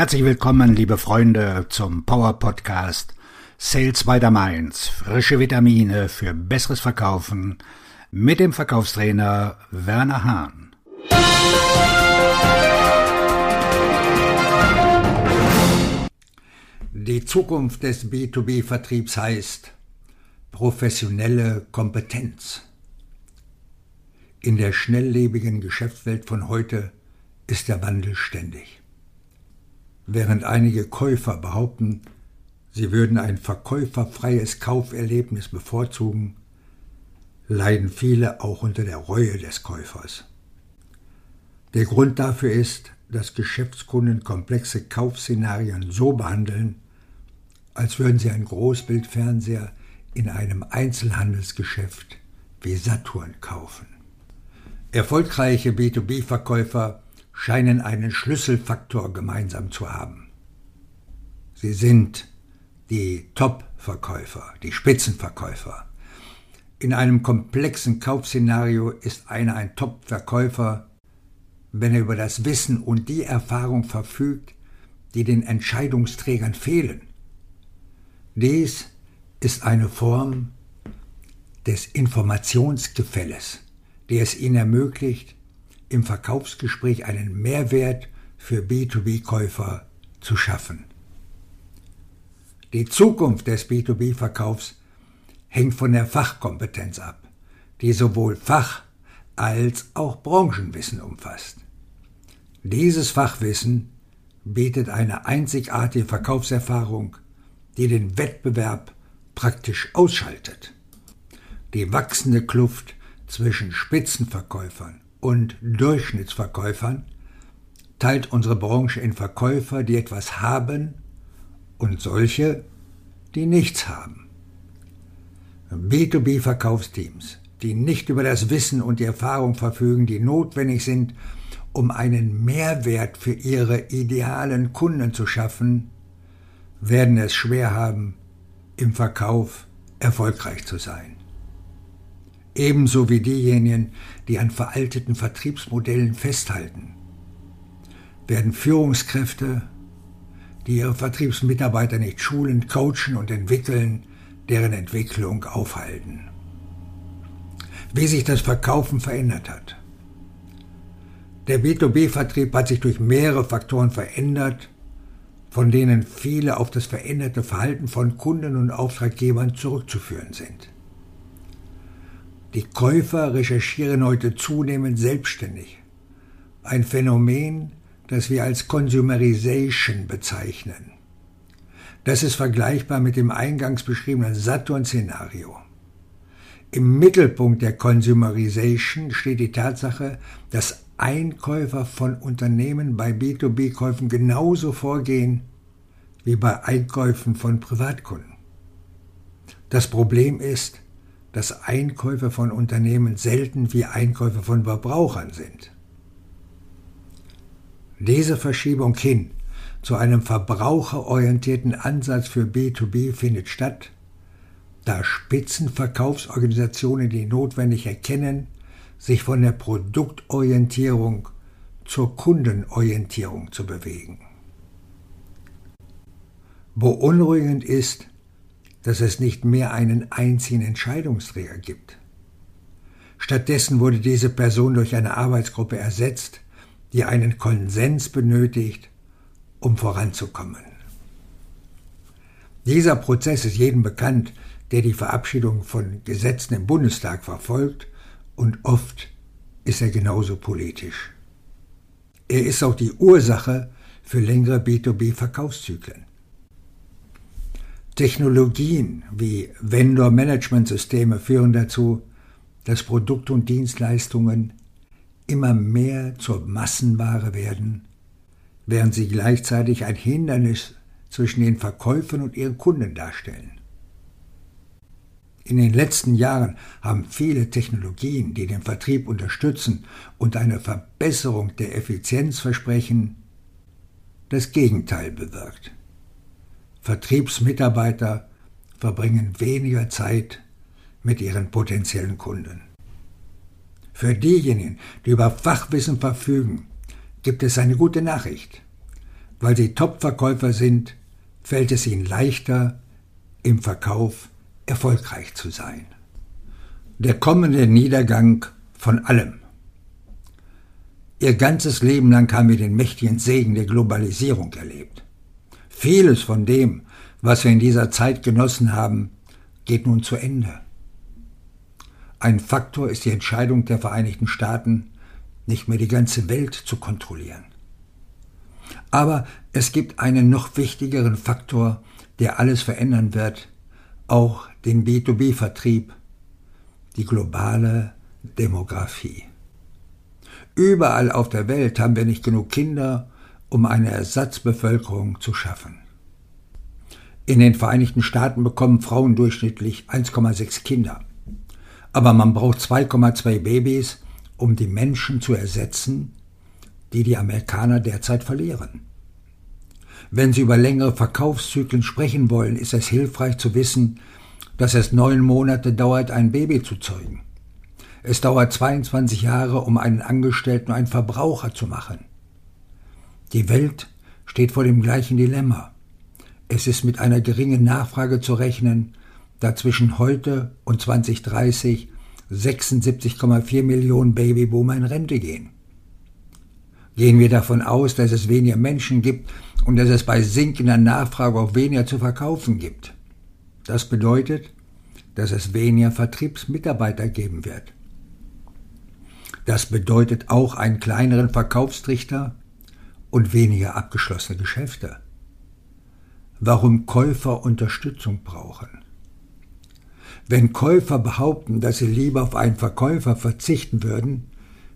Herzlich willkommen, liebe Freunde, zum Power Podcast Sales by the Mainz. Frische Vitamine für besseres Verkaufen mit dem Verkaufstrainer Werner Hahn. Die Zukunft des B2B-Vertriebs heißt professionelle Kompetenz. In der schnelllebigen Geschäftswelt von heute ist der Wandel ständig. Während einige Käufer behaupten, sie würden ein verkäuferfreies Kauferlebnis bevorzugen, leiden viele auch unter der Reue des Käufers. Der Grund dafür ist, dass Geschäftskunden komplexe Kaufszenarien so behandeln, als würden sie einen Großbildfernseher in einem Einzelhandelsgeschäft wie Saturn kaufen. Erfolgreiche B2B-Verkäufer scheinen einen Schlüsselfaktor gemeinsam zu haben. Sie sind die Top-Verkäufer, die Spitzenverkäufer. In einem komplexen Kaufszenario ist einer ein Top-Verkäufer, wenn er über das Wissen und die Erfahrung verfügt, die den Entscheidungsträgern fehlen. Dies ist eine Form des Informationsgefälles, die es ihnen ermöglicht, im Verkaufsgespräch einen Mehrwert für B2B-Käufer zu schaffen. Die Zukunft des B2B-Verkaufs hängt von der Fachkompetenz ab, die sowohl Fach- als auch Branchenwissen umfasst. Dieses Fachwissen bietet eine einzigartige Verkaufserfahrung, die den Wettbewerb praktisch ausschaltet. Die wachsende Kluft zwischen Spitzenverkäufern und Durchschnittsverkäufern teilt unsere Branche in Verkäufer, die etwas haben und solche, die nichts haben. B2B-Verkaufsteams, die nicht über das Wissen und die Erfahrung verfügen, die notwendig sind, um einen Mehrwert für ihre idealen Kunden zu schaffen, werden es schwer haben, im Verkauf erfolgreich zu sein. Ebenso wie diejenigen, die an veralteten Vertriebsmodellen festhalten, werden Führungskräfte, die ihre Vertriebsmitarbeiter nicht schulen, coachen und entwickeln, deren Entwicklung aufhalten. Wie sich das Verkaufen verändert hat. Der B2B-Vertrieb hat sich durch mehrere Faktoren verändert, von denen viele auf das veränderte Verhalten von Kunden und Auftraggebern zurückzuführen sind. Die Käufer recherchieren heute zunehmend selbstständig. Ein Phänomen, das wir als Consumerization bezeichnen. Das ist vergleichbar mit dem eingangs beschriebenen Saturn-Szenario. Im Mittelpunkt der Consumerization steht die Tatsache, dass Einkäufer von Unternehmen bei B2B-Käufen genauso vorgehen wie bei Einkäufen von Privatkunden. Das Problem ist, dass Einkäufe von Unternehmen selten wie Einkäufe von Verbrauchern sind. Diese Verschiebung hin zu einem verbraucherorientierten Ansatz für B2B findet statt, da Spitzenverkaufsorganisationen die notwendig erkennen, sich von der Produktorientierung zur Kundenorientierung zu bewegen. Beunruhigend ist, dass es nicht mehr einen einzigen Entscheidungsträger gibt. Stattdessen wurde diese Person durch eine Arbeitsgruppe ersetzt, die einen Konsens benötigt, um voranzukommen. Dieser Prozess ist jedem bekannt, der die Verabschiedung von Gesetzen im Bundestag verfolgt, und oft ist er genauso politisch. Er ist auch die Ursache für längere B2B-Verkaufszyklen. Technologien wie Vendor-Management-Systeme führen dazu, dass Produkte und Dienstleistungen immer mehr zur Massenware werden, während sie gleichzeitig ein Hindernis zwischen den Verkäufern und ihren Kunden darstellen. In den letzten Jahren haben viele Technologien, die den Vertrieb unterstützen und eine Verbesserung der Effizienz versprechen, das Gegenteil bewirkt. Vertriebsmitarbeiter verbringen weniger Zeit mit ihren potenziellen Kunden. Für diejenigen, die über Fachwissen verfügen, gibt es eine gute Nachricht. Weil sie Top-Verkäufer sind, fällt es ihnen leichter, im Verkauf erfolgreich zu sein. Der kommende Niedergang von allem. Ihr ganzes Leben lang haben wir den mächtigen Segen der Globalisierung erlebt. Vieles von dem, was wir in dieser Zeit genossen haben, geht nun zu Ende. Ein Faktor ist die Entscheidung der Vereinigten Staaten, nicht mehr die ganze Welt zu kontrollieren. Aber es gibt einen noch wichtigeren Faktor, der alles verändern wird, auch den B2B-Vertrieb, die globale Demografie. Überall auf der Welt haben wir nicht genug Kinder, um eine Ersatzbevölkerung zu schaffen. In den Vereinigten Staaten bekommen Frauen durchschnittlich 1,6 Kinder. Aber man braucht 2,2 Babys, um die Menschen zu ersetzen, die die Amerikaner derzeit verlieren. Wenn Sie über längere Verkaufszyklen sprechen wollen, ist es hilfreich zu wissen, dass es neun Monate dauert, ein Baby zu zeugen. Es dauert 22 Jahre, um einen Angestellten einen Verbraucher zu machen. Die Welt steht vor dem gleichen Dilemma. Es ist mit einer geringen Nachfrage zu rechnen, da zwischen heute und 2030 76,4 Millionen Babyboomer in Rente gehen. Gehen wir davon aus, dass es weniger Menschen gibt und dass es bei sinkender Nachfrage auch weniger zu verkaufen gibt. Das bedeutet, dass es weniger Vertriebsmitarbeiter geben wird. Das bedeutet auch einen kleineren Verkaufstrichter und weniger abgeschlossene Geschäfte. Warum Käufer Unterstützung brauchen. Wenn Käufer behaupten, dass sie lieber auf einen Verkäufer verzichten würden,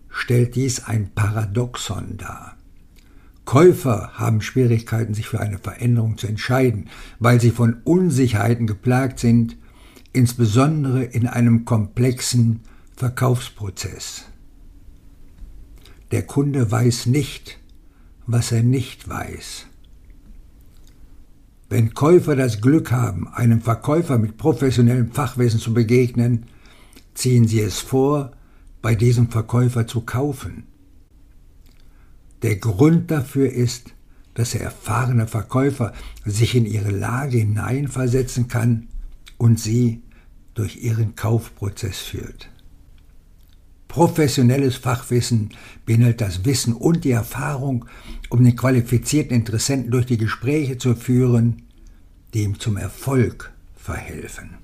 stellt dies ein Paradoxon dar. Käufer haben Schwierigkeiten, sich für eine Veränderung zu entscheiden, weil sie von Unsicherheiten geplagt sind, insbesondere in einem komplexen Verkaufsprozess. Der Kunde weiß nicht, was er nicht weiß. Wenn Käufer das Glück haben, einem Verkäufer mit professionellem Fachwissen zu begegnen, ziehen sie es vor, bei diesem Verkäufer zu kaufen. Der Grund dafür ist, dass der erfahrene Verkäufer sich in ihre Lage hineinversetzen kann und sie durch ihren Kaufprozess führt. Professionelles Fachwissen beinhaltet das Wissen und die Erfahrung, um den qualifizierten Interessenten durch die Gespräche zu führen, die ihm zum Erfolg verhelfen.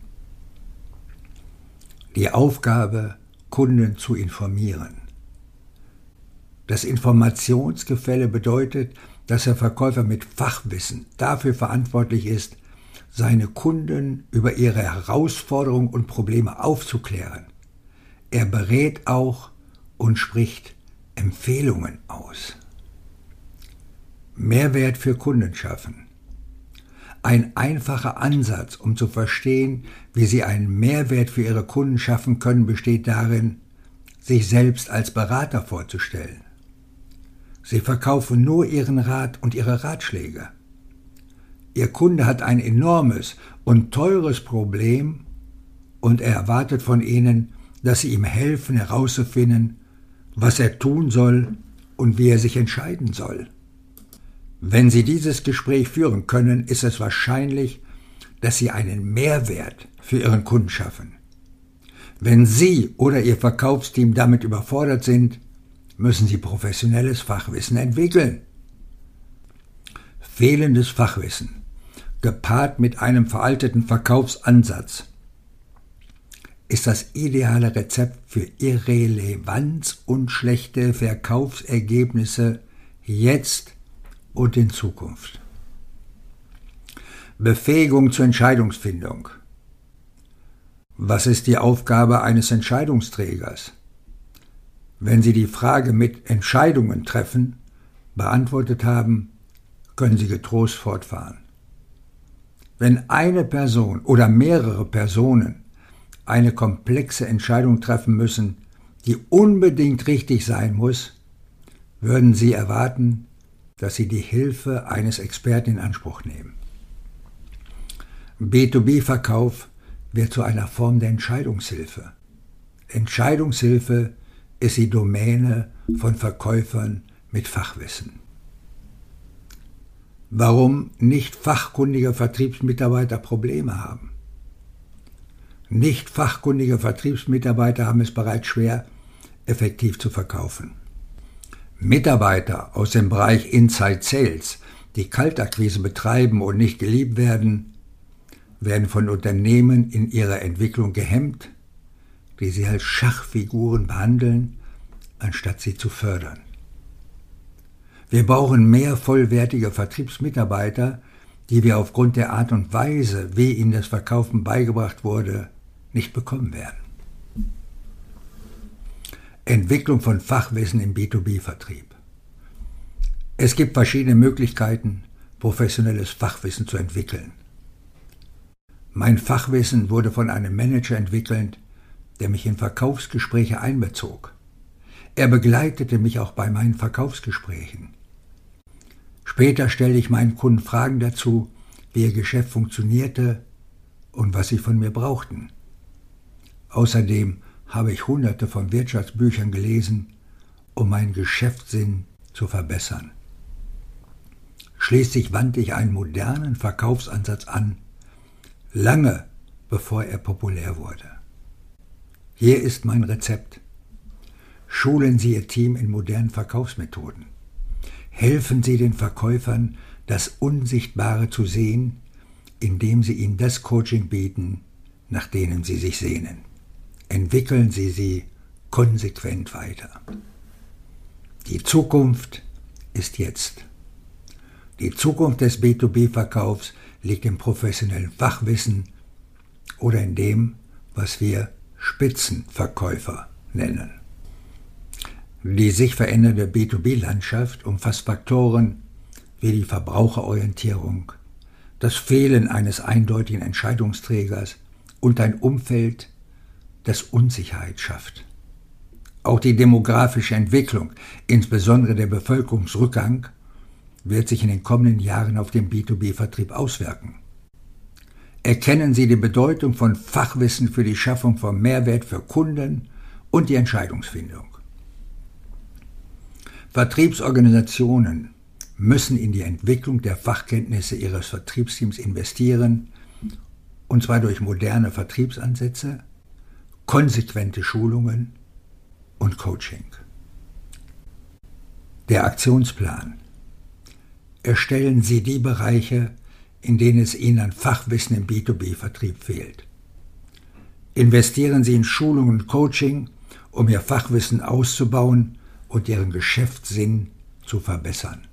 Die Aufgabe, Kunden zu informieren. Das Informationsgefälle bedeutet, dass der Verkäufer mit Fachwissen dafür verantwortlich ist, seine Kunden über ihre Herausforderungen und Probleme aufzuklären er berät auch und spricht Empfehlungen aus. Mehrwert für Kunden schaffen. Ein einfacher Ansatz, um zu verstehen, wie Sie einen Mehrwert für Ihre Kunden schaffen können, besteht darin, sich selbst als Berater vorzustellen. Sie verkaufen nur Ihren Rat und Ihre Ratschläge. Ihr Kunde hat ein enormes und teures Problem und er erwartet von Ihnen, dass sie ihm helfen herauszufinden, was er tun soll und wie er sich entscheiden soll. Wenn Sie dieses Gespräch führen können, ist es wahrscheinlich, dass Sie einen Mehrwert für Ihren Kunden schaffen. Wenn Sie oder Ihr Verkaufsteam damit überfordert sind, müssen Sie professionelles Fachwissen entwickeln. Fehlendes Fachwissen, gepaart mit einem veralteten Verkaufsansatz, ist das ideale Rezept für Irrelevanz und schlechte Verkaufsergebnisse jetzt und in Zukunft. Befähigung zur Entscheidungsfindung. Was ist die Aufgabe eines Entscheidungsträgers? Wenn Sie die Frage mit Entscheidungen treffen beantwortet haben, können Sie getrost fortfahren. Wenn eine Person oder mehrere Personen eine komplexe Entscheidung treffen müssen, die unbedingt richtig sein muss, würden Sie erwarten, dass Sie die Hilfe eines Experten in Anspruch nehmen. B2B-Verkauf wird zu einer Form der Entscheidungshilfe. Entscheidungshilfe ist die Domäne von Verkäufern mit Fachwissen. warum nicht fachkundige Vertriebsmitarbeiter Probleme haben. Nicht fachkundige Vertriebsmitarbeiter haben es bereits schwer, effektiv zu verkaufen. Mitarbeiter aus dem Bereich Inside Sales, die Kaltakquise betreiben und nicht geliebt werden, werden von Unternehmen in ihrer Entwicklung gehemmt, die sie als Schachfiguren behandeln, anstatt sie zu fördern. Wir brauchen mehr vollwertige Vertriebsmitarbeiter, die wir aufgrund der Art und Weise, wie ihnen das Verkaufen beigebracht wurde, nicht bekommen werden. Entwicklung von Fachwissen im B2B-Vertrieb. Es gibt verschiedene Möglichkeiten, professionelles Fachwissen zu entwickeln. Mein Fachwissen wurde von einem Manager entwickelt, der mich in Verkaufsgespräche einbezog. Er begleitete mich auch bei meinen Verkaufsgesprächen. Später stellte ich meinen Kunden Fragen dazu, wie ihr Geschäft funktionierte und was sie von mir brauchten. Außerdem habe ich hunderte von Wirtschaftsbüchern gelesen, um meinen Geschäftssinn zu verbessern. Schließlich wandte ich einen modernen Verkaufsansatz an, lange bevor er populär wurde. Hier ist mein Rezept. Schulen Sie Ihr Team in modernen Verkaufsmethoden. Helfen Sie den Verkäufern, das Unsichtbare zu sehen, indem Sie ihnen das Coaching bieten, nach denen sie sich sehnen. Entwickeln Sie sie konsequent weiter. Die Zukunft ist jetzt. Die Zukunft des B2B-Verkaufs liegt im professionellen Fachwissen oder in dem, was wir Spitzenverkäufer nennen. Die sich verändernde B2B-Landschaft umfasst Faktoren wie die Verbraucherorientierung, das Fehlen eines eindeutigen Entscheidungsträgers und ein Umfeld, das Unsicherheit schafft. Auch die demografische Entwicklung, insbesondere der Bevölkerungsrückgang, wird sich in den kommenden Jahren auf den B2B-Vertrieb auswirken. Erkennen Sie die Bedeutung von Fachwissen für die Schaffung von Mehrwert für Kunden und die Entscheidungsfindung. Vertriebsorganisationen müssen in die Entwicklung der Fachkenntnisse ihres Vertriebsteams investieren, und zwar durch moderne Vertriebsansätze, konsequente Schulungen und Coaching. Der Aktionsplan. Erstellen Sie die Bereiche, in denen es Ihnen an Fachwissen im B2B-Vertrieb fehlt. Investieren Sie in Schulungen und Coaching, um Ihr Fachwissen auszubauen und ihren Geschäftssinn zu verbessern.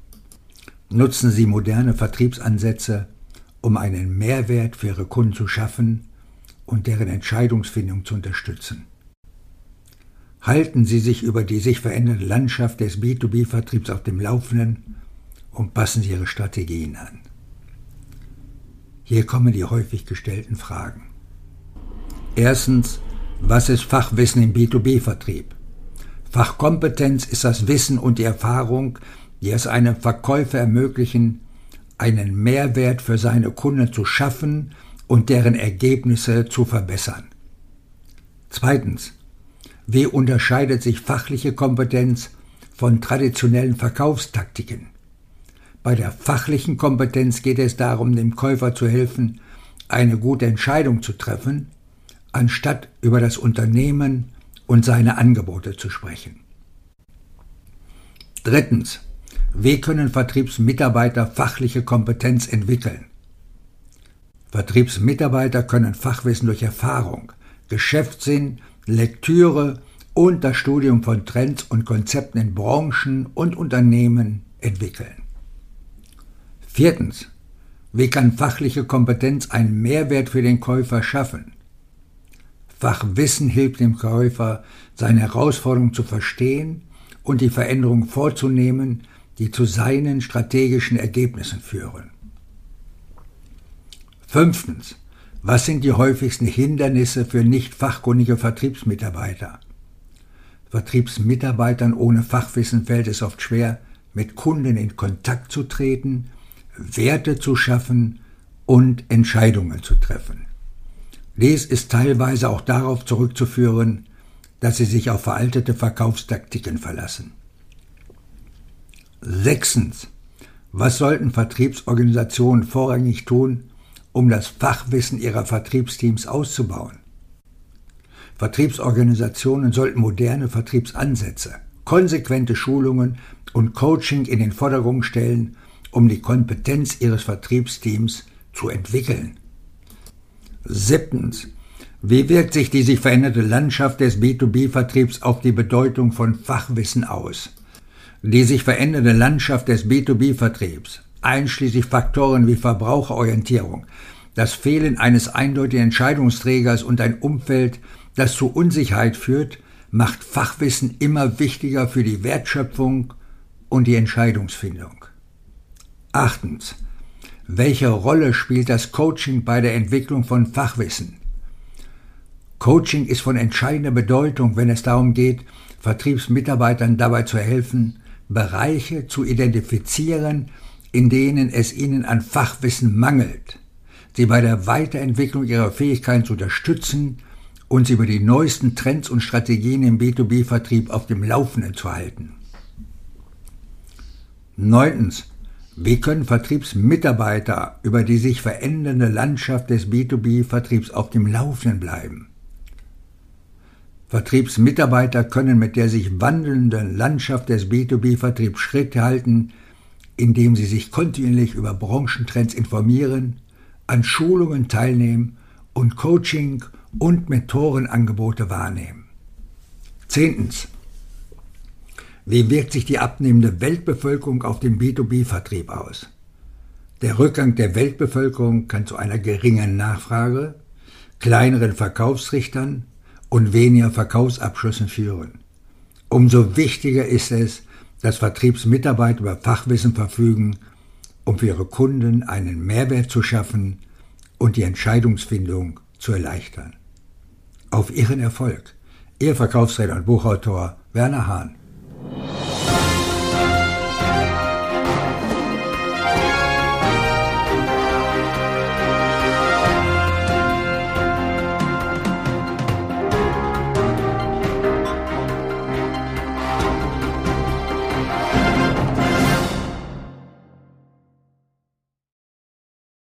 Nutzen Sie moderne Vertriebsansätze, um einen Mehrwert für Ihre Kunden zu schaffen und deren Entscheidungsfindung zu unterstützen. Halten Sie sich über die sich verändernde Landschaft des B2B-Vertriebs auf dem Laufenden und passen Sie Ihre Strategien an. Hier kommen die häufig gestellten Fragen. Erstens, was ist Fachwissen im B2B-Vertrieb? Fachkompetenz ist das Wissen und die Erfahrung, die es einem Verkäufer ermöglichen, einen Mehrwert für seine Kunden zu schaffen und deren Ergebnisse zu verbessern. Zweitens. Wie unterscheidet sich fachliche Kompetenz von traditionellen Verkaufstaktiken? Bei der fachlichen Kompetenz geht es darum, dem Käufer zu helfen, eine gute Entscheidung zu treffen, anstatt über das Unternehmen und seine Angebote zu sprechen. Drittens. Wie können Vertriebsmitarbeiter fachliche Kompetenz entwickeln? Vertriebsmitarbeiter können Fachwissen durch Erfahrung, Geschäftssinn, Lektüre und das Studium von Trends und Konzepten in Branchen und Unternehmen entwickeln. Viertens. Wie kann fachliche Kompetenz einen Mehrwert für den Käufer schaffen? Fachwissen hilft dem Käufer, seine Herausforderung zu verstehen und die Veränderungen vorzunehmen, die zu seinen strategischen Ergebnissen führen. Fünftens. Was sind die häufigsten Hindernisse für nicht fachkundige Vertriebsmitarbeiter? Vertriebsmitarbeitern ohne Fachwissen fällt es oft schwer, mit Kunden in Kontakt zu treten, Werte zu schaffen und Entscheidungen zu treffen. Dies ist teilweise auch darauf zurückzuführen, dass sie sich auf veraltete Verkaufstaktiken verlassen. Sechstens. Was sollten Vertriebsorganisationen vorrangig tun, um das Fachwissen ihrer Vertriebsteams auszubauen? Vertriebsorganisationen sollten moderne Vertriebsansätze, konsequente Schulungen und Coaching in den Vordergrund stellen, um die Kompetenz ihres Vertriebsteams zu entwickeln. Siebtens. Wie wirkt sich die sich veränderte Landschaft des B2B-Vertriebs auf die Bedeutung von Fachwissen aus? Die sich verändernde Landschaft des B2B-Vertriebs, einschließlich Faktoren wie Verbraucherorientierung, das Fehlen eines eindeutigen Entscheidungsträgers und ein Umfeld, das zu Unsicherheit führt, macht Fachwissen immer wichtiger für die Wertschöpfung und die Entscheidungsfindung. Achtens. Welche Rolle spielt das Coaching bei der Entwicklung von Fachwissen? Coaching ist von entscheidender Bedeutung, wenn es darum geht, Vertriebsmitarbeitern dabei zu helfen, Bereiche zu identifizieren, in denen es ihnen an Fachwissen mangelt, sie bei der Weiterentwicklung ihrer Fähigkeiten zu unterstützen und sie über die neuesten Trends und Strategien im B2B-Vertrieb auf dem Laufenden zu halten. Neuntens. Wie können Vertriebsmitarbeiter über die sich verändernde Landschaft des B2B-Vertriebs auf dem Laufenden bleiben? Vertriebsmitarbeiter können mit der sich wandelnden Landschaft des B2B-Vertriebs Schritt halten, indem sie sich kontinuierlich über Branchentrends informieren, an Schulungen teilnehmen und Coaching und Mentorenangebote wahrnehmen. Zehntens. Wie wirkt sich die abnehmende Weltbevölkerung auf den B2B-Vertrieb aus? Der Rückgang der Weltbevölkerung kann zu einer geringen Nachfrage, kleineren Verkaufsrichtern und weniger Verkaufsabschlüssen führen. Umso wichtiger ist es, dass Vertriebsmitarbeiter über Fachwissen verfügen, um für ihre Kunden einen Mehrwert zu schaffen und die Entscheidungsfindung zu erleichtern. Auf Ihren Erfolg. Ihr Verkaufsredner und Buchautor Werner Hahn.